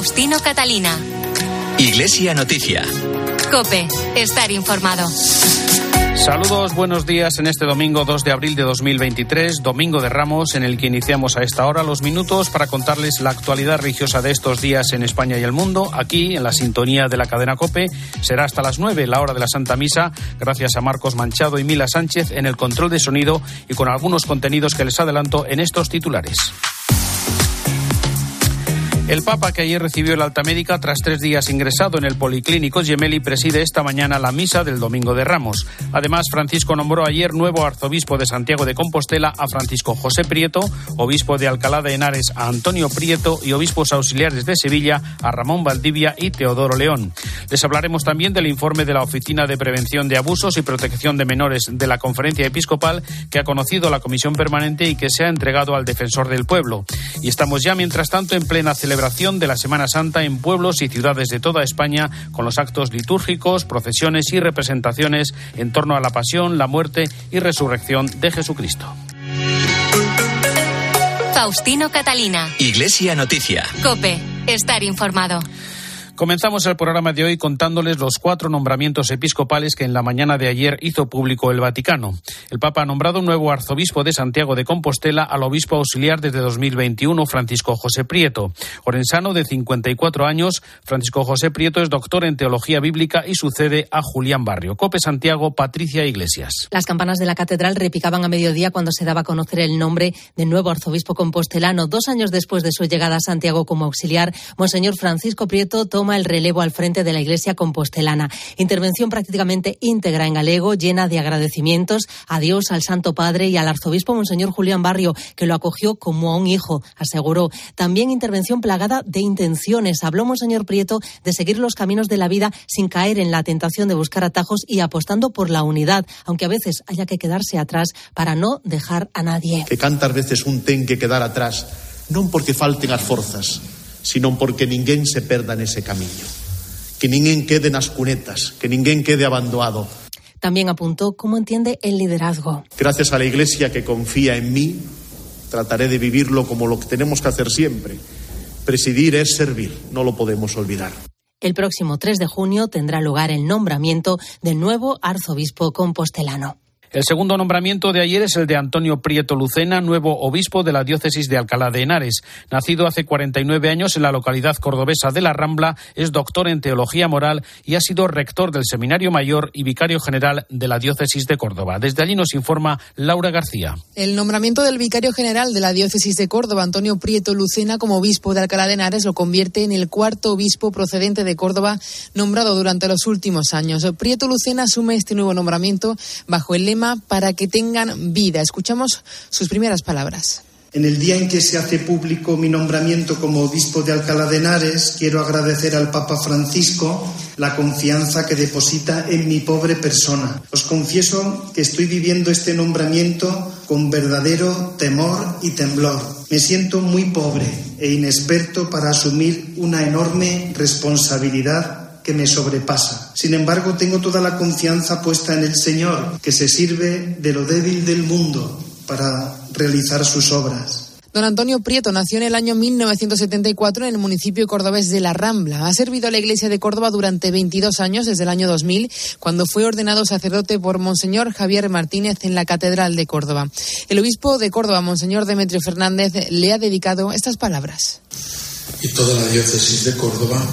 Faustino Catalina. Iglesia Noticia. Cope, estar informado. Saludos, buenos días en este domingo 2 de abril de 2023, domingo de Ramos, en el que iniciamos a esta hora los minutos para contarles la actualidad religiosa de estos días en España y el mundo. Aquí, en la sintonía de la cadena Cope, será hasta las 9, la hora de la Santa Misa, gracias a Marcos Manchado y Mila Sánchez en el control de sonido y con algunos contenidos que les adelanto en estos titulares. El Papa, que ayer recibió el alta médica tras tres días ingresado en el Policlínico Gemelli, preside esta mañana la misa del Domingo de Ramos. Además, Francisco nombró ayer nuevo arzobispo de Santiago de Compostela a Francisco José Prieto, obispo de Alcalá de Henares a Antonio Prieto y obispos auxiliares de Sevilla a Ramón Valdivia y Teodoro León. Les hablaremos también del informe de la Oficina de Prevención de Abusos y Protección de Menores de la Conferencia Episcopal que ha conocido la Comisión Permanente y que se ha entregado al Defensor del Pueblo. Y estamos ya, mientras tanto, en plena celebración de la Semana Santa en pueblos y ciudades de toda España con los actos litúrgicos, procesiones y representaciones en torno a la pasión, la muerte y resurrección de Jesucristo. Faustino Catalina. Iglesia Noticia. Cope, estar informado. Comenzamos el programa de hoy contándoles los cuatro nombramientos episcopales que en la mañana de ayer hizo público el Vaticano. El Papa ha nombrado nuevo arzobispo de Santiago de Compostela al obispo auxiliar desde 2021, Francisco José Prieto. Orensano, de 54 años, Francisco José Prieto es doctor en teología bíblica y sucede a Julián Barrio. Cope Santiago, Patricia Iglesias. Las campanas de la catedral repicaban a mediodía cuando se daba a conocer el nombre del nuevo arzobispo compostelano. Dos años después de su llegada a Santiago como auxiliar, Monseñor Francisco Prieto toma el relevo al frente de la Iglesia compostelana. Intervención prácticamente íntegra en galego, llena de agradecimientos a Dios, al Santo Padre y al arzobispo Monseñor Julián Barrio, que lo acogió como a un hijo, aseguró. También intervención plagada de intenciones. Habló Monseñor Prieto de seguir los caminos de la vida sin caer en la tentación de buscar atajos y apostando por la unidad, aunque a veces haya que quedarse atrás para no dejar a nadie. Que cantas veces un ten que quedar atrás, no porque falten las fuerzas sino porque ninguén se perda nese camiño. Que ninguén quede nas cunetas, que ninguén quede abandonado. También apuntó cómo entiende el liderazgo. Gracias a la Iglesia que confía en mí, trataré de vivirlo como lo que tenemos que hacer siempre. Presidir es servir, no lo podemos olvidar. El próximo 3 de junio tendrá lugar el nombramiento del nuevo arzobispo compostelano. El segundo nombramiento de ayer es el de Antonio Prieto Lucena, nuevo obispo de la diócesis de Alcalá de Henares. Nacido hace 49 años en la localidad cordobesa de La Rambla, es doctor en teología moral y ha sido rector del Seminario Mayor y vicario general de la diócesis de Córdoba. Desde allí nos informa Laura García. El nombramiento del vicario general de la diócesis de Córdoba, Antonio Prieto Lucena, como obispo de Alcalá de Henares, lo convierte en el cuarto obispo procedente de Córdoba nombrado durante los últimos años. Prieto Lucena asume este nuevo nombramiento bajo el lema para que tengan vida. Escuchamos sus primeras palabras. En el día en que se hace público mi nombramiento como obispo de Alcalá de Henares, quiero agradecer al Papa Francisco la confianza que deposita en mi pobre persona. Os confieso que estoy viviendo este nombramiento con verdadero temor y temblor. Me siento muy pobre e inexperto para asumir una enorme responsabilidad que me sobrepasa. Sin embargo, tengo toda la confianza puesta en el Señor, que se sirve de lo débil del mundo para realizar sus obras. Don Antonio Prieto nació en el año 1974 en el municipio cordobés de La Rambla. Ha servido a la Iglesia de Córdoba durante 22 años, desde el año 2000, cuando fue ordenado sacerdote por Monseñor Javier Martínez en la Catedral de Córdoba. El obispo de Córdoba, Monseñor Demetrio Fernández, le ha dedicado estas palabras. Y toda la diócesis de Córdoba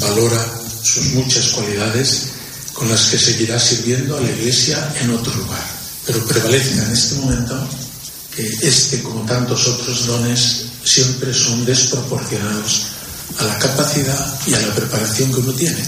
valora sus muchas cualidades con las que seguirá sirviendo a la Iglesia en otro lugar. Pero prevalezca en este momento que este, como tantos otros dones, siempre son desproporcionados a la capacidad y a la preparación que uno tiene.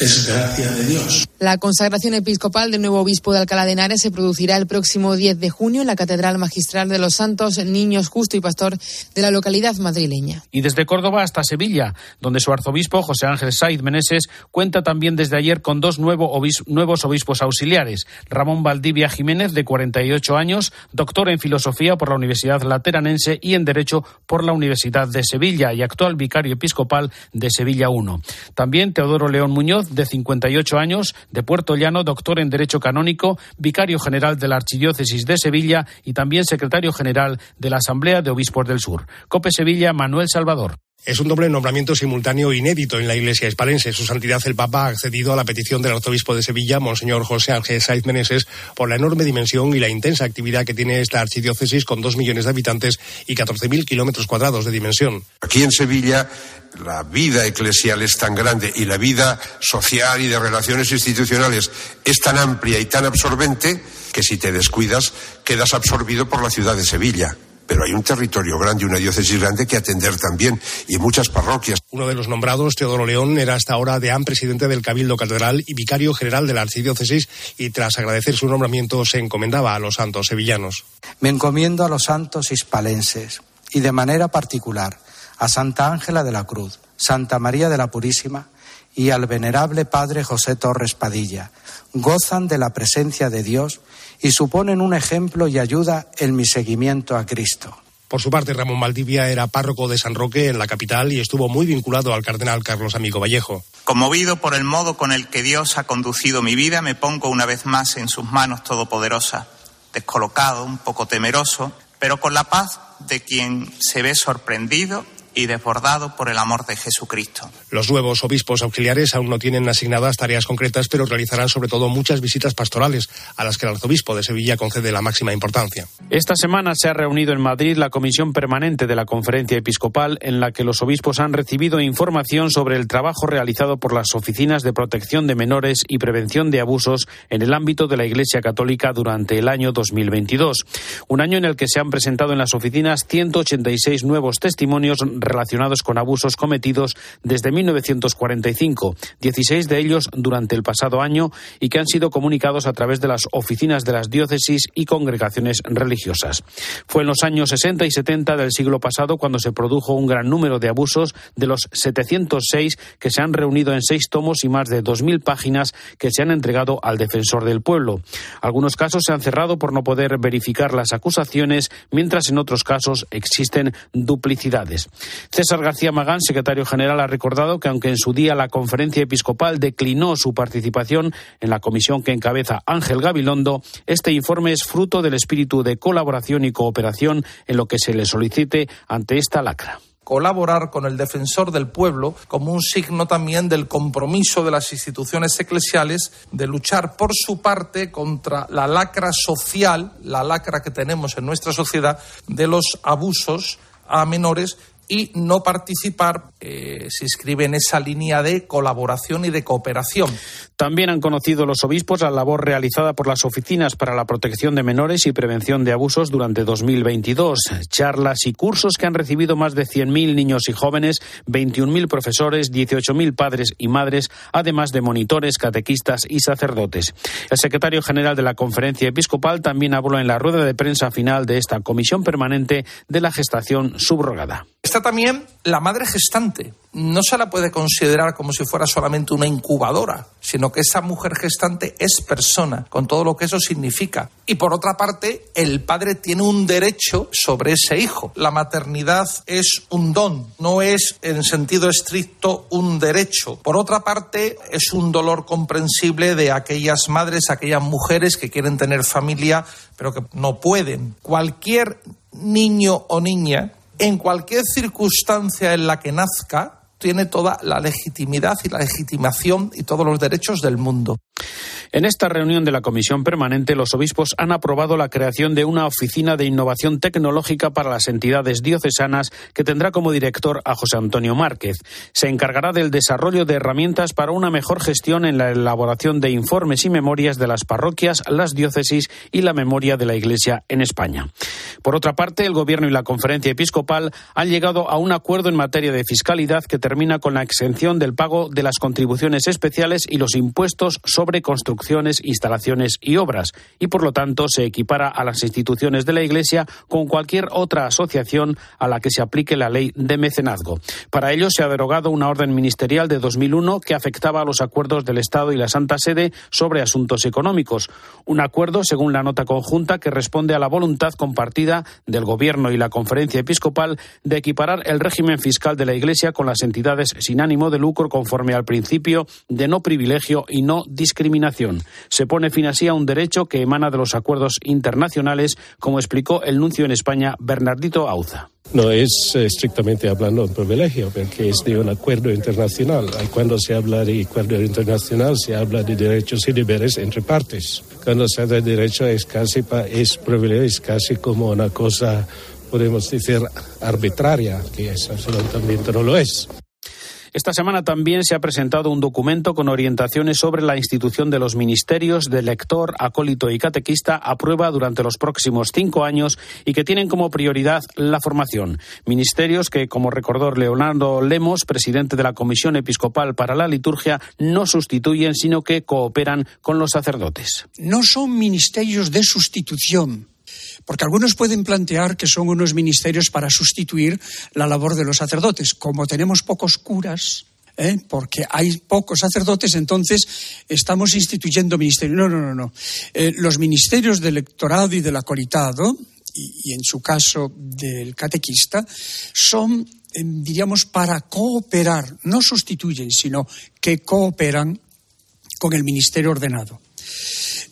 Es gracia de Dios. La consagración episcopal del nuevo obispo de Alcalá de Henares se producirá el próximo 10 de junio en la Catedral Magistral de los Santos Niños Justo y Pastor de la localidad madrileña. Y desde Córdoba hasta Sevilla, donde su arzobispo José Ángel Saiz Meneses cuenta también desde ayer con dos nuevos obispos auxiliares. Ramón Valdivia Jiménez, de 48 años, doctor en filosofía por la Universidad Lateranense y en Derecho por la Universidad de Sevilla y actual vicario episcopal de Sevilla I. También Teodoro León Muñoz, de 58 años, de Puerto Llano, doctor en Derecho Canónico, vicario general de la Archidiócesis de Sevilla y también secretario general de la Asamblea de Obispos del Sur. Cope Sevilla, Manuel Salvador. Es un doble nombramiento simultáneo inédito en la Iglesia hispalense. Su Santidad el Papa ha accedido a la petición del arzobispo de Sevilla, Monseñor José Ángel Saiz Meneses, por la enorme dimensión y la intensa actividad que tiene esta archidiócesis con dos millones de habitantes y 14.000 kilómetros cuadrados de dimensión. Aquí en Sevilla la vida eclesial es tan grande y la vida social y de relaciones institucionales es tan amplia y tan absorbente que si te descuidas quedas absorbido por la ciudad de Sevilla pero hay un territorio grande, una diócesis grande que atender también y muchas parroquias. Uno de los nombrados, Teodoro León, era hasta ahora deán presidente del Cabildo Catedral y vicario general de la archidiócesis y tras agradecer su nombramiento se encomendaba a los santos sevillanos. Me encomiendo a los santos hispalenses y de manera particular a Santa Ángela de la Cruz, Santa María de la Purísima y al venerable Padre José Torres Padilla. Gozan de la presencia de Dios y suponen un ejemplo y ayuda en mi seguimiento a Cristo. Por su parte, Ramón Valdivia era párroco de San Roque en la capital y estuvo muy vinculado al cardenal Carlos Amigo Vallejo. Conmovido por el modo con el que Dios ha conducido mi vida, me pongo una vez más en sus manos todopoderosas, descolocado, un poco temeroso, pero con la paz de quien se ve sorprendido y desbordado por el amor de Jesucristo. Los nuevos obispos auxiliares aún no tienen asignadas tareas concretas, pero realizarán sobre todo muchas visitas pastorales, a las que el arzobispo de Sevilla concede la máxima importancia. Esta semana se ha reunido en Madrid la comisión permanente de la Conferencia Episcopal, en la que los obispos han recibido información sobre el trabajo realizado por las oficinas de protección de menores y prevención de abusos en el ámbito de la Iglesia Católica durante el año 2022. Un año en el que se han presentado en las oficinas 186 nuevos testimonios relacionados con abusos cometidos desde 1945, 16 de ellos durante el pasado año y que han sido comunicados a través de las oficinas de las diócesis y congregaciones religiosas. Fue en los años 60 y 70 del siglo pasado cuando se produjo un gran número de abusos de los 706 que se han reunido en seis tomos y más de 2.000 páginas que se han entregado al defensor del pueblo. Algunos casos se han cerrado por no poder verificar las acusaciones, mientras en otros casos existen duplicidades. César García Magán, secretario general, ha recordado que aunque en su día la conferencia episcopal declinó su participación en la comisión que encabeza Ángel Gabilondo, este informe es fruto del espíritu de colaboración y cooperación en lo que se le solicite ante esta lacra. Colaborar con el defensor del pueblo como un signo también del compromiso de las instituciones eclesiales de luchar por su parte contra la lacra social, la lacra que tenemos en nuestra sociedad de los abusos a menores y no participar eh, se inscribe en esa línea de colaboración y de cooperación. También han conocido los obispos la labor realizada por las oficinas para la protección de menores y prevención de abusos durante 2022. Charlas y cursos que han recibido más de 100.000 niños y jóvenes, 21.000 profesores, 18.000 padres y madres, además de monitores, catequistas y sacerdotes. El secretario general de la Conferencia Episcopal también habló en la rueda de prensa final de esta comisión permanente de la gestación subrogada. También la madre gestante. No se la puede considerar como si fuera solamente una incubadora, sino que esa mujer gestante es persona, con todo lo que eso significa. Y por otra parte, el padre tiene un derecho sobre ese hijo. La maternidad es un don, no es en sentido estricto un derecho. Por otra parte, es un dolor comprensible de aquellas madres, aquellas mujeres que quieren tener familia, pero que no pueden. Cualquier niño o niña en cualquier circunstancia en la que nazca, tiene toda la legitimidad y la legitimación y todos los derechos del mundo. En esta reunión de la Comisión Permanente, los obispos han aprobado la creación de una oficina de innovación tecnológica para las entidades diocesanas que tendrá como director a José Antonio Márquez. Se encargará del desarrollo de herramientas para una mejor gestión en la elaboración de informes y memorias de las parroquias, las diócesis y la memoria de la Iglesia en España. Por otra parte, el Gobierno y la Conferencia Episcopal han llegado a un acuerdo en materia de fiscalidad que termina con la exención del pago de las contribuciones especiales y los impuestos sobre construcción instalaciones y obras, y por lo tanto se equipara a las instituciones de la Iglesia con cualquier otra asociación a la que se aplique la ley de mecenazgo. Para ello se ha derogado una orden ministerial de 2001 que afectaba a los acuerdos del Estado y la Santa Sede sobre asuntos económicos. Un acuerdo, según la nota conjunta, que responde a la voluntad compartida del Gobierno y la Conferencia Episcopal de equiparar el régimen fiscal de la Iglesia con las entidades sin ánimo de lucro conforme al principio de no privilegio y no discriminación. Se pone fin así a un derecho que emana de los acuerdos internacionales, como explicó el nuncio en España, Bernardito Auza. No es eh, estrictamente hablando un privilegio, porque es de un acuerdo internacional. Cuando se habla de acuerdo internacional, se habla de derechos y deberes entre partes. Cuando se habla de derecho, es casi, es privilegio, es casi como una cosa, podemos decir, arbitraria, que es absolutamente no lo es. Esta semana también se ha presentado un documento con orientaciones sobre la institución de los ministerios de lector, acólito y catequista a prueba durante los próximos cinco años y que tienen como prioridad la formación. Ministerios que, como recordó Leonardo Lemos, presidente de la Comisión Episcopal para la Liturgia, no sustituyen, sino que cooperan con los sacerdotes. No son ministerios de sustitución porque algunos pueden plantear que son unos ministerios para sustituir la labor de los sacerdotes. Como tenemos pocos curas, ¿eh? porque hay pocos sacerdotes, entonces estamos instituyendo ministerios. No, no, no, no. Eh, los ministerios del electorado y del acolitado, y, en su caso del catequista, son, eh, diríamos, para cooperar, no sustituyen, sino que cooperan con el ministerio ordenado.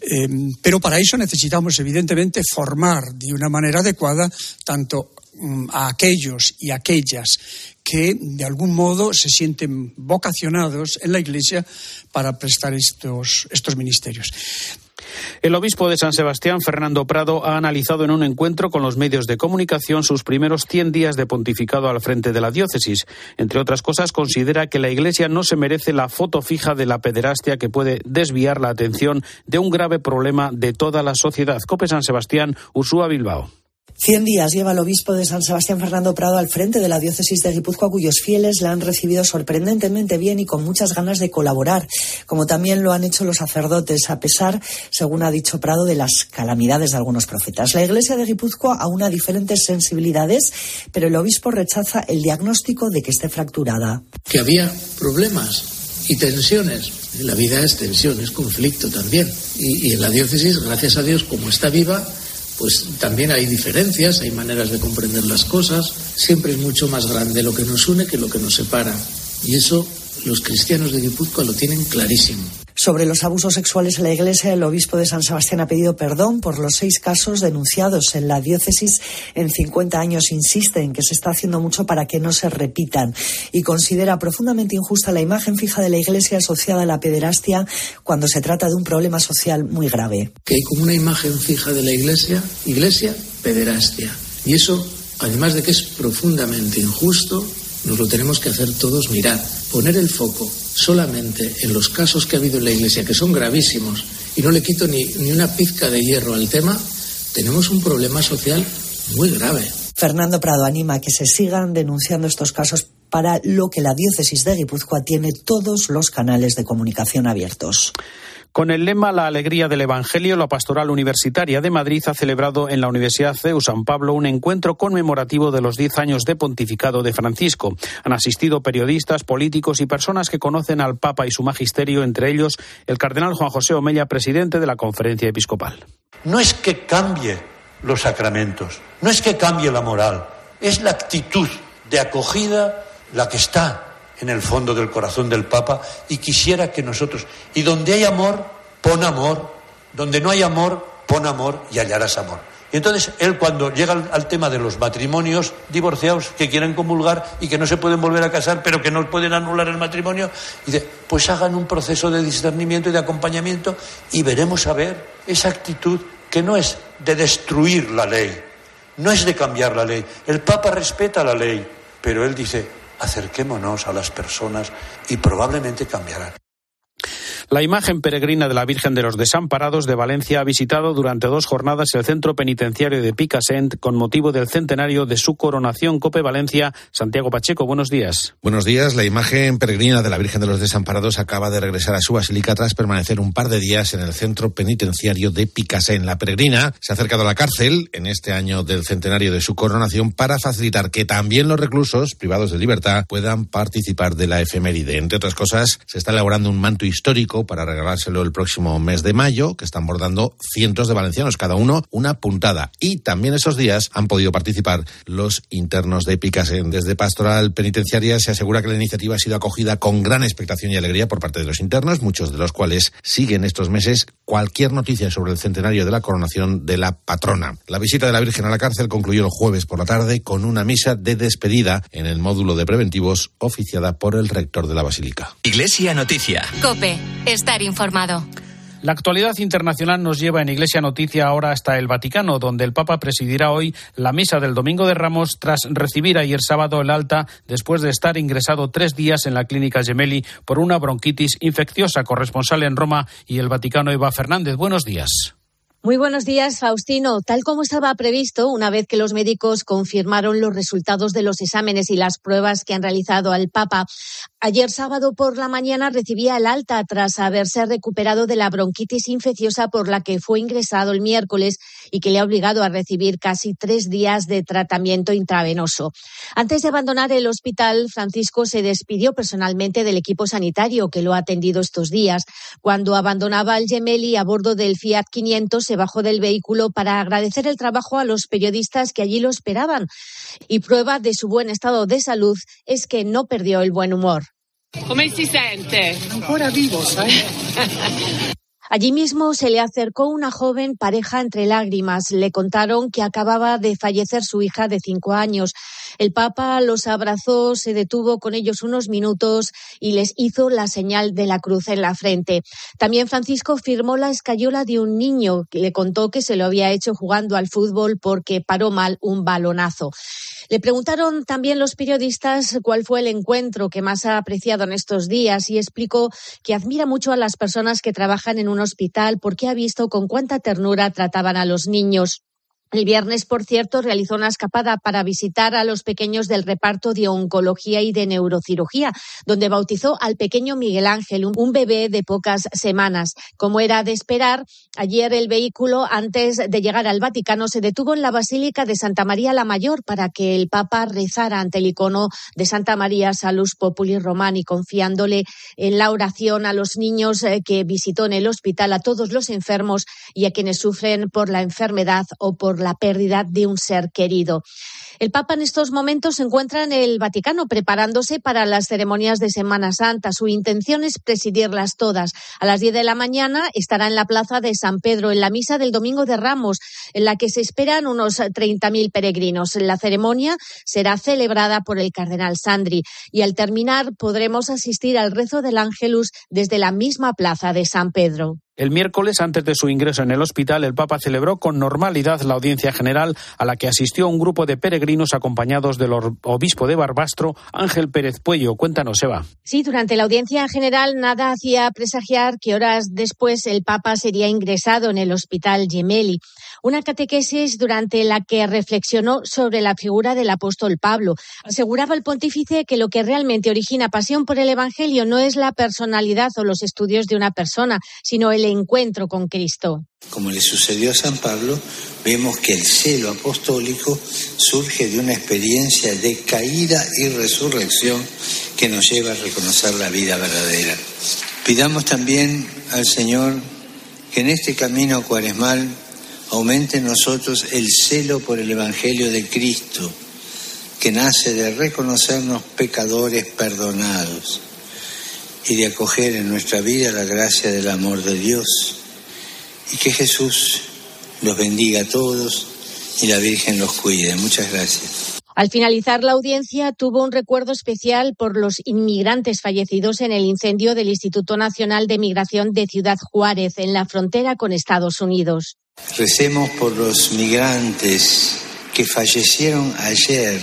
Em, pero para eso necesitamos, evidentemente, formar de una manera adecuada tanto a aquellos y aquellas que de algún modo se sienten vocacionados en la Iglesia para prestar estos, estos ministerios. El obispo de San Sebastián, Fernando Prado, ha analizado en un encuentro con los medios de comunicación sus primeros 100 días de pontificado al frente de la diócesis. Entre otras cosas, considera que la Iglesia no se merece la foto fija de la pederastia que puede desviar la atención de un grave problema de toda la sociedad. Cope San Sebastián, Usúa Bilbao. Cien días lleva el obispo de San Sebastián Fernando Prado al frente de la diócesis de Guipúzcoa, cuyos fieles le han recibido sorprendentemente bien y con muchas ganas de colaborar, como también lo han hecho los sacerdotes, a pesar, según ha dicho Prado, de las calamidades de algunos profetas. La iglesia de Guipúzcoa aúna diferentes sensibilidades, pero el obispo rechaza el diagnóstico de que esté fracturada. Que había problemas y tensiones. La vida es tensión, es conflicto también. Y, y en la diócesis, gracias a Dios, como está viva, pues también hay diferencias, hay maneras de comprender las cosas. Siempre es mucho más grande lo que nos une que lo que nos separa. Y eso los cristianos de Guipúzcoa lo tienen clarísimo. Sobre los abusos sexuales en la Iglesia, el obispo de San Sebastián ha pedido perdón por los seis casos denunciados en la diócesis en 50 años. Insiste en que se está haciendo mucho para que no se repitan y considera profundamente injusta la imagen fija de la Iglesia asociada a la pederastia cuando se trata de un problema social muy grave. Que hay como una imagen fija de la Iglesia, Iglesia, pederastia. Y eso, además de que es profundamente injusto, nos lo tenemos que hacer todos mirar, poner el foco solamente en los casos que ha habido en la Iglesia, que son gravísimos, y no le quito ni, ni una pizca de hierro al tema, tenemos un problema social muy grave. Fernando Prado anima a que se sigan denunciando estos casos para lo que la diócesis de Guipúzcoa tiene todos los canales de comunicación abiertos. Con el lema La alegría del Evangelio, la Pastoral Universitaria de Madrid ha celebrado en la Universidad CEU San Pablo un encuentro conmemorativo de los diez años de pontificado de Francisco. Han asistido periodistas, políticos y personas que conocen al Papa y su magisterio, entre ellos el cardenal Juan José Omella, presidente de la Conferencia Episcopal. No es que cambie los sacramentos, no es que cambie la moral, es la actitud de acogida la que está en el fondo del corazón del Papa y quisiera que nosotros, y donde hay amor, pon amor, donde no hay amor, pon amor y hallarás amor. Y entonces él cuando llega al, tema de los matrimonios divorciados que quieren comulgar y que no se pueden volver a casar, pero que no pueden anular el matrimonio, dice, pues hagan un proceso de discernimiento y de acompañamiento y veremos a ver esa actitud que no es de destruir la ley, no es de cambiar la ley. El Papa respeta la ley, pero él dice, acerquémonos a las personas y probablemente cambiarán. La imagen peregrina de la Virgen de los Desamparados de Valencia ha visitado durante dos jornadas el centro penitenciario de Picassent con motivo del centenario de su coronación. Cope Valencia, Santiago Pacheco, buenos días. Buenos días. La imagen peregrina de la Virgen de los Desamparados acaba de regresar a su basílica tras permanecer un par de días en el centro penitenciario de Picassent. La peregrina se ha acercado a la cárcel en este año del centenario de su coronación para facilitar que también los reclusos privados de libertad puedan participar de la efeméride. Entre otras cosas, se está elaborando un manto histórico para regalárselo el próximo mes de mayo, que están bordando cientos de valencianos, cada uno una puntada. Y también esos días han podido participar los internos de Picasen. Desde Pastoral Penitenciaria se asegura que la iniciativa ha sido acogida con gran expectación y alegría por parte de los internos, muchos de los cuales siguen estos meses cualquier noticia sobre el centenario de la coronación de la patrona. La visita de la Virgen a la cárcel concluyó el jueves por la tarde con una misa de despedida en el módulo de preventivos oficiada por el rector de la Basílica. Iglesia Noticia. Cope, estar informado. La actualidad internacional nos lleva en Iglesia Noticia ahora hasta el Vaticano, donde el Papa presidirá hoy la misa del Domingo de Ramos tras recibir ayer sábado el alta después de estar ingresado tres días en la clínica Gemelli por una bronquitis infecciosa. Corresponsal en Roma y el Vaticano, Eva Fernández. Buenos días. Muy buenos días, Faustino. Tal como estaba previsto, una vez que los médicos confirmaron los resultados de los exámenes y las pruebas que han realizado al Papa, ayer sábado por la mañana recibía el alta tras haberse recuperado de la bronquitis infecciosa por la que fue ingresado el miércoles y que le ha obligado a recibir casi tres días de tratamiento intravenoso. Antes de abandonar el hospital, Francisco se despidió personalmente del equipo sanitario que lo ha atendido estos días. Cuando abandonaba el Gemelli a bordo del Fiat 500, se bajó del vehículo para agradecer el trabajo a los periodistas que allí lo esperaban. Y prueba de su buen estado de salud es que no perdió el buen humor. ¿Cómo se siente? Ahora vivo, Allí mismo se le acercó una joven pareja entre lágrimas. Le contaron que acababa de fallecer su hija de cinco años. El Papa los abrazó, se detuvo con ellos unos minutos y les hizo la señal de la cruz en la frente. También Francisco firmó la escayola de un niño le contó que se lo había hecho jugando al fútbol porque paró mal un balonazo. Le preguntaron también los periodistas cuál fue el encuentro que más ha apreciado en estos días y explicó que admira mucho a las personas que trabajan en un hospital porque ha visto con cuánta ternura trataban a los niños. El viernes, por cierto, realizó una escapada para visitar a los pequeños del reparto de oncología y de neurocirugía, donde bautizó al pequeño Miguel Ángel, un bebé de pocas semanas. Como era de esperar, ayer el vehículo, antes de llegar al Vaticano, se detuvo en la Basílica de Santa María la Mayor para que el Papa rezara ante el icono de Santa María Salus Populi Romani, confiándole en la oración a los niños eh, que visitó en el hospital, a todos los enfermos y a quienes sufren por la enfermedad o por la pérdida de un ser querido. El Papa en estos momentos se encuentra en el Vaticano preparándose para las ceremonias de Semana Santa. Su intención es presidirlas todas. A las 10 de la mañana estará en la plaza de San Pedro en la misa del Domingo de Ramos, en la que se esperan unos 30.000 peregrinos. La ceremonia será celebrada por el cardenal Sandri y al terminar podremos asistir al rezo del Ángelus desde la misma plaza de San Pedro. El miércoles, antes de su ingreso en el hospital, el Papa celebró con normalidad la audiencia general a la que asistió un grupo de peregrinos acompañados del obispo de Barbastro, Ángel Pérez Puello. Cuéntanos, Eva. Sí, durante la audiencia general nada hacía presagiar que horas después el Papa sería ingresado en el hospital Gemelli. Una catequesis durante la que reflexionó sobre la figura del apóstol Pablo. Aseguraba el pontífice que lo que realmente origina pasión por el Evangelio no es la personalidad o los estudios de una persona, sino el encuentro con Cristo. Como le sucedió a San Pablo, vemos que el celo apostólico surge de una experiencia de caída y resurrección que nos lleva a reconocer la vida verdadera. Pidamos también al Señor que en este camino cuaresmal aumente en nosotros el celo por el Evangelio de Cristo, que nace de reconocernos pecadores perdonados y de acoger en nuestra vida la gracia del amor de Dios. Y que Jesús los bendiga a todos y la Virgen los cuide. Muchas gracias. Al finalizar la audiencia, tuvo un recuerdo especial por los inmigrantes fallecidos en el incendio del Instituto Nacional de Migración de Ciudad Juárez, en la frontera con Estados Unidos. Recemos por los migrantes que fallecieron ayer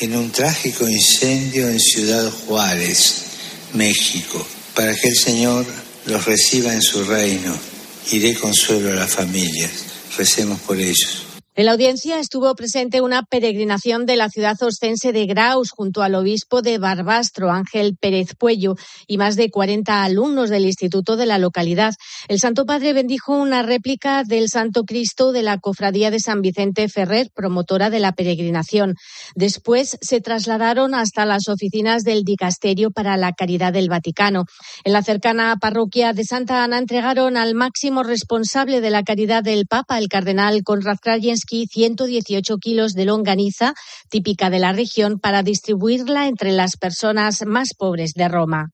en un trágico incendio en Ciudad Juárez, México, para que el Señor los reciba en su reino y dé consuelo a las familias. Recemos por ellos. En la audiencia estuvo presente una peregrinación de la ciudad ostense de Graus junto al obispo de Barbastro, Ángel Pérez Puello, y más de 40 alumnos del instituto de la localidad. El Santo Padre bendijo una réplica del Santo Cristo de la Cofradía de San Vicente Ferrer, promotora de la peregrinación. Después se trasladaron hasta las oficinas del Dicasterio para la Caridad del Vaticano. En la cercana parroquia de Santa Ana entregaron al máximo responsable de la caridad del Papa, el cardenal Konrad Krajewski, 118 kilos de longaniza, típica de la región, para distribuirla entre las personas más pobres de Roma.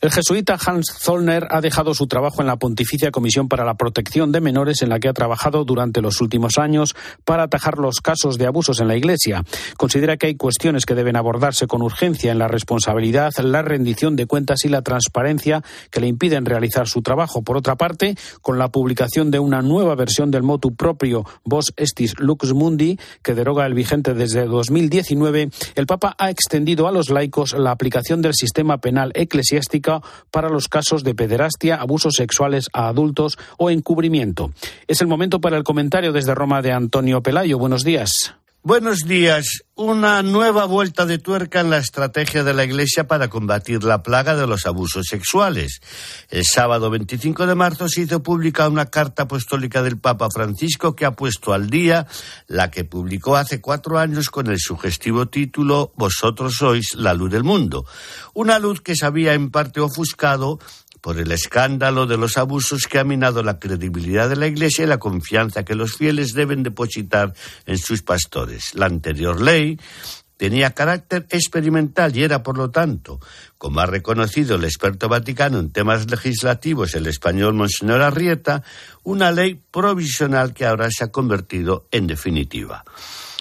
El jesuita Hans Zollner ha dejado su trabajo en la Pontificia Comisión para la Protección de Menores, en la que ha trabajado durante los últimos años para atajar los casos de abusos en la Iglesia. Considera que hay cuestiones que deben abordarse con urgencia en la responsabilidad, la rendición de cuentas y la transparencia que le impiden realizar su trabajo. Por otra parte, con la publicación de una nueva versión del motu propio Vos Estis Lux Mundi, que deroga el vigente desde 2019, el Papa ha extendido a los laicos la aplicación del sistema penal eclesiástico para los casos de pederastia, abusos sexuales a adultos o encubrimiento. Es el momento para el comentario desde Roma de Antonio Pelayo. Buenos días. Buenos días. Una nueva vuelta de tuerca en la estrategia de la Iglesia para combatir la plaga de los abusos sexuales. El sábado 25 de marzo se hizo pública una carta apostólica del Papa Francisco que ha puesto al día la que publicó hace cuatro años con el sugestivo título Vosotros sois la luz del mundo. Una luz que se había en parte ofuscado por el escándalo de los abusos que ha minado la credibilidad de la Iglesia y la confianza que los fieles deben depositar en sus pastores. La anterior ley tenía carácter experimental y era, por lo tanto, como ha reconocido el experto vaticano en temas legislativos, el español Monseñor Arrieta, una ley provisional que ahora se ha convertido en definitiva.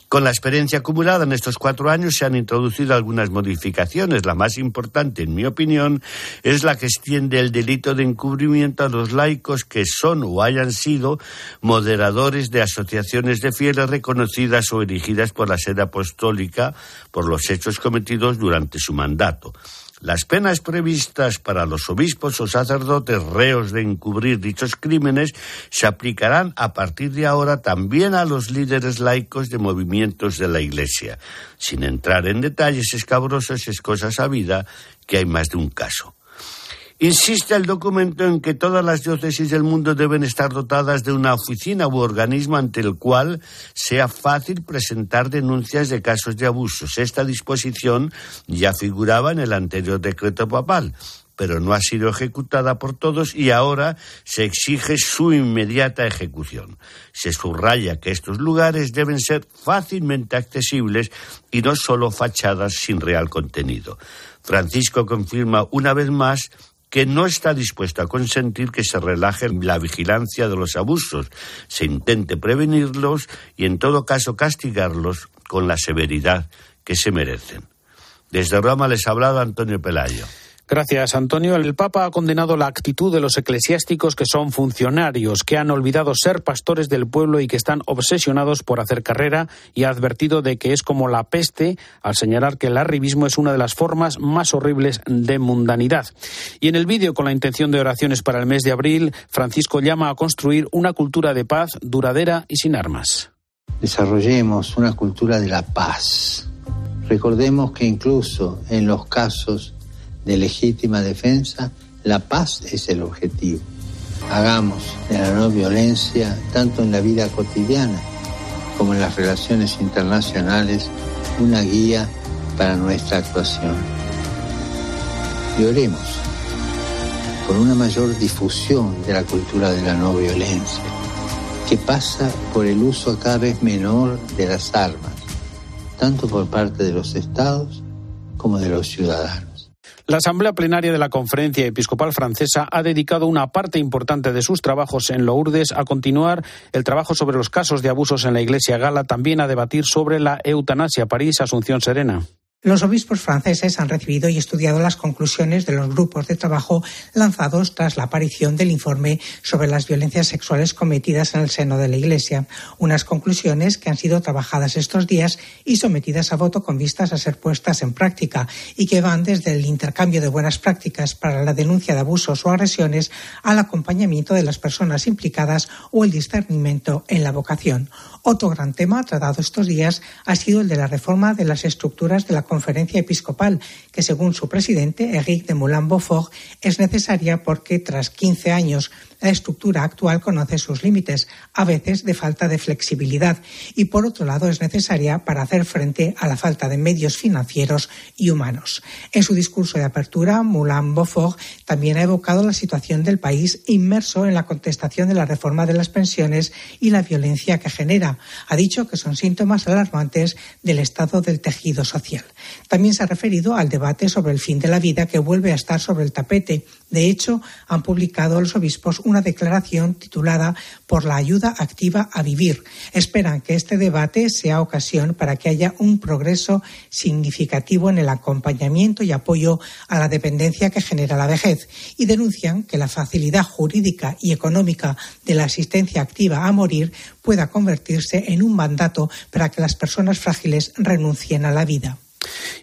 Con la experiencia acumulada en estos cuatro años se han introducido algunas modificaciones. La más importante, en mi opinión, es la que extiende el delito de encubrimiento a los laicos que son o hayan sido moderadores de asociaciones de fieles reconocidas o erigidas por la sede apostólica por los hechos cometidos durante su mandato. Las penas previstas para los obispos o sacerdotes reos de encubrir dichos crímenes se aplicarán a partir de ahora también a los líderes laicos de movimientos de la Iglesia. Sin entrar en detalles escabrosos, es cosa sabida que hay más de un caso. Insiste el documento en que todas las diócesis del mundo deben estar dotadas de una oficina u organismo ante el cual sea fácil presentar denuncias de casos de abusos. Esta disposición ya figuraba en el anterior decreto papal pero no ha sido ejecutada por todos y ahora se exige su inmediata ejecución. Se subraya que estos lugares deben ser fácilmente accesibles y no solo fachadas sin real contenido. Francisco confirma una vez más que no está dispuesto a consentir que se relaje la vigilancia de los abusos, se intente prevenirlos y en todo caso castigarlos con la severidad que se merecen. Desde Roma les ha hablado Antonio Pelayo. Gracias, Antonio. El Papa ha condenado la actitud de los eclesiásticos que son funcionarios, que han olvidado ser pastores del pueblo y que están obsesionados por hacer carrera y ha advertido de que es como la peste al señalar que el arribismo es una de las formas más horribles de mundanidad. Y en el vídeo con la intención de oraciones para el mes de abril, Francisco llama a construir una cultura de paz duradera y sin armas. Desarrollemos una cultura de la paz. Recordemos que incluso en los casos de legítima defensa, la paz es el objetivo. Hagamos de la no violencia, tanto en la vida cotidiana como en las relaciones internacionales, una guía para nuestra actuación. Y oremos por una mayor difusión de la cultura de la no violencia, que pasa por el uso cada vez menor de las armas, tanto por parte de los estados como de los ciudadanos. La Asamblea Plenaria de la Conferencia Episcopal Francesa ha dedicado una parte importante de sus trabajos en Lourdes a continuar el trabajo sobre los casos de abusos en la Iglesia Gala, también a debatir sobre la eutanasia. París, Asunción Serena. Los obispos franceses han recibido y estudiado las conclusiones de los grupos de trabajo lanzados tras la aparición del informe sobre las violencias sexuales cometidas en el seno de la Iglesia. Unas conclusiones que han sido trabajadas estos días y sometidas a voto con vistas a ser puestas en práctica y que van desde el intercambio de buenas prácticas para la denuncia de abusos o agresiones al acompañamiento de las personas implicadas o el discernimiento en la vocación. Otro gran tema tratado estos días ha sido el de la reforma de las estructuras de la conferencia episcopal, que según su presidente, Eric de Moulin-Beaufort, es necesaria porque tras 15 años la estructura actual conoce sus límites, a veces de falta de flexibilidad, y por otro lado es necesaria para hacer frente a la falta de medios financieros y humanos. En su discurso de apertura, Moulin Beaufort también ha evocado la situación del país inmerso en la contestación de la reforma de las pensiones y la violencia que genera. Ha dicho que son síntomas alarmantes del estado del tejido social. También se ha referido al debate sobre el fin de la vida que vuelve a estar sobre el tapete. De hecho, han publicado los obispos una declaración titulada Por la ayuda activa a vivir. Esperan que este debate sea ocasión para que haya un progreso significativo en el acompañamiento y apoyo a la dependencia que genera la vejez y denuncian que la facilidad jurídica y económica de la asistencia activa a morir pueda convertirse en un mandato para que las personas frágiles renuncien a la vida.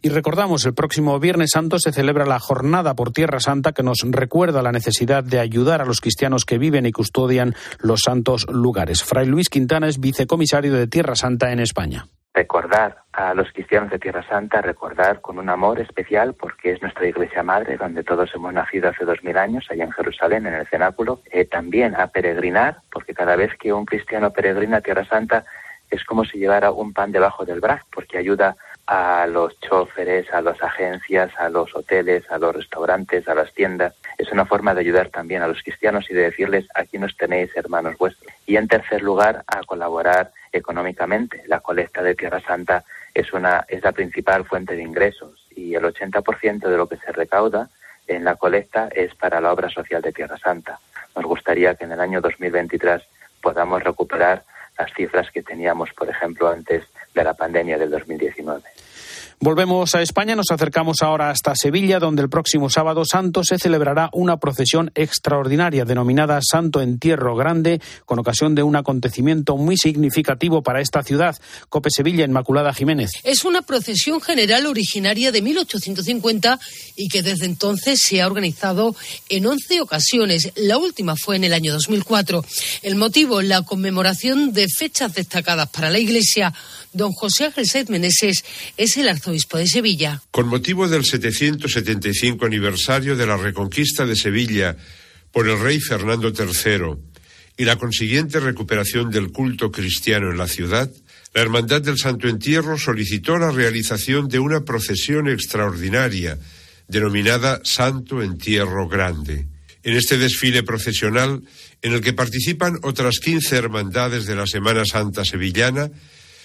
Y recordamos, el próximo Viernes Santo se celebra la Jornada por Tierra Santa que nos recuerda la necesidad de ayudar a los cristianos que viven y custodian los santos lugares. Fray Luis Quintana es vicecomisario de Tierra Santa en España recordar a los cristianos de Tierra Santa, recordar con un amor especial, porque es nuestra iglesia madre, donde todos hemos nacido hace dos mil años, allá en Jerusalén, en el cenáculo. Eh, también a peregrinar, porque cada vez que un cristiano peregrina a Tierra Santa es como si llevara un pan debajo del brazo, porque ayuda a los choferes, a las agencias, a los hoteles, a los restaurantes, a las tiendas. Es una forma de ayudar también a los cristianos y de decirles aquí nos tenéis hermanos vuestros. Y en tercer lugar, a colaborar económicamente. La colecta de Tierra Santa es, una, es la principal fuente de ingresos y el 80% de lo que se recauda en la colecta es para la obra social de Tierra Santa. Nos gustaría que en el año 2023 podamos recuperar las cifras que teníamos, por ejemplo, antes de la pandemia del 2019. Volvemos a España, nos acercamos ahora hasta Sevilla, donde el próximo sábado santo se celebrará una procesión extraordinaria denominada Santo Entierro Grande, con ocasión de un acontecimiento muy significativo para esta ciudad. Cope Sevilla, Inmaculada Jiménez. Es una procesión general originaria de 1850 y que desde entonces se ha organizado en 11 ocasiones. La última fue en el año 2004. El motivo, la conmemoración de fechas destacadas para la Iglesia Don José Ángel Saiz Meneses es el arzobispo de Sevilla. Con motivo del 775 aniversario de la reconquista de Sevilla por el rey Fernando III y la consiguiente recuperación del culto cristiano en la ciudad, la Hermandad del Santo Entierro solicitó la realización de una procesión extraordinaria denominada Santo Entierro Grande. En este desfile procesional, en el que participan otras 15 hermandades de la Semana Santa Sevillana,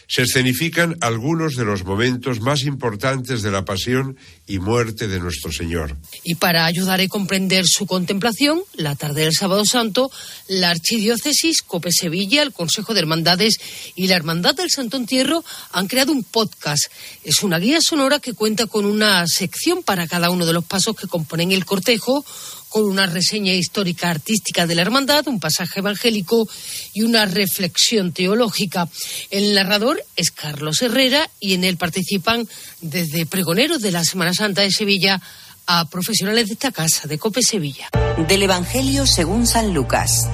se escenifican algunos de los momentos más importantes de la pasión y muerte de nuestro Señor. Y para ayudar a comprender su contemplación, la tarde del Sábado Santo, la Archidiócesis, Cope Sevilla, el Consejo de Hermandades y la Hermandad del Santo Entierro han creado un podcast. Es una guía sonora que cuenta con una sección para cada uno de los pasos que componen el cortejo con una reseña histórica artística de la hermandad, un pasaje evangélico y una reflexión teológica. El narrador es Carlos Herrera y en él participan desde pregoneros de la Semana Santa de Sevilla a profesionales de esta casa, de Cope Sevilla. Del Evangelio según San Lucas.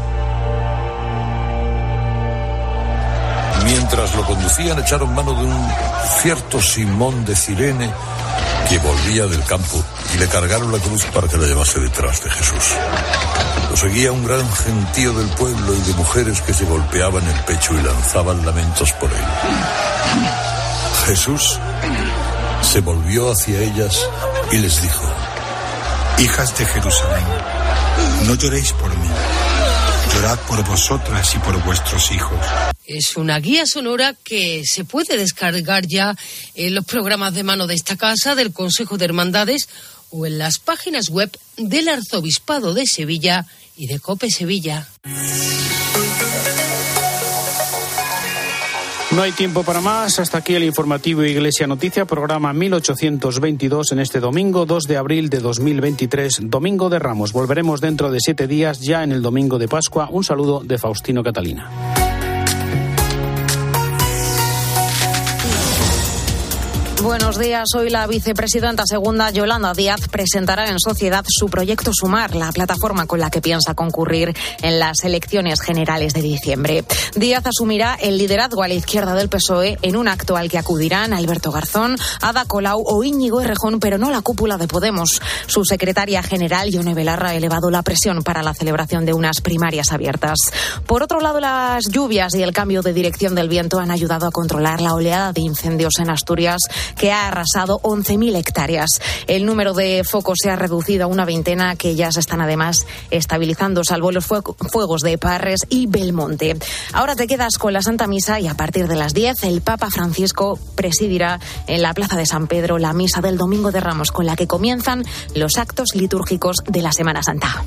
Mientras lo conducían, echaron mano de un cierto Simón de Cirene que volvía del campo y le cargaron la cruz para que la llevase detrás de Jesús. Lo seguía un gran gentío del pueblo y de mujeres que se golpeaban el pecho y lanzaban lamentos por él. Jesús se volvió hacia ellas y les dijo, Hijas de Jerusalén, no lloréis por mí, llorad por vosotras y por vuestros hijos. Es una guía sonora que se puede descargar ya en los programas de mano de esta casa, del Consejo de Hermandades o en las páginas web del Arzobispado de Sevilla y de Cope Sevilla. No hay tiempo para más. Hasta aquí el informativo Iglesia Noticia, programa 1822 en este domingo 2 de abril de 2023, domingo de Ramos. Volveremos dentro de siete días, ya en el domingo de Pascua. Un saludo de Faustino Catalina. Buenos días. Hoy la vicepresidenta segunda Yolanda Díaz presentará en sociedad su proyecto Sumar, la plataforma con la que piensa concurrir en las elecciones generales de diciembre. Díaz asumirá el liderazgo a la izquierda del PSOE en un acto al que acudirán Alberto Garzón, Ada Colau o Íñigo Errejón, pero no la cúpula de Podemos. Su secretaria general, Yone Belarra, ha elevado la presión para la celebración de unas primarias abiertas. Por otro lado, las lluvias y el cambio de dirección del viento han ayudado a controlar la oleada de incendios en Asturias que ha arrasado 11.000 hectáreas. El número de focos se ha reducido a una veintena que ya se están además estabilizando, salvo los fuegos de Parres y Belmonte. Ahora te quedas con la Santa Misa y a partir de las 10 el Papa Francisco presidirá en la Plaza de San Pedro la misa del Domingo de Ramos con la que comienzan los actos litúrgicos de la Semana Santa.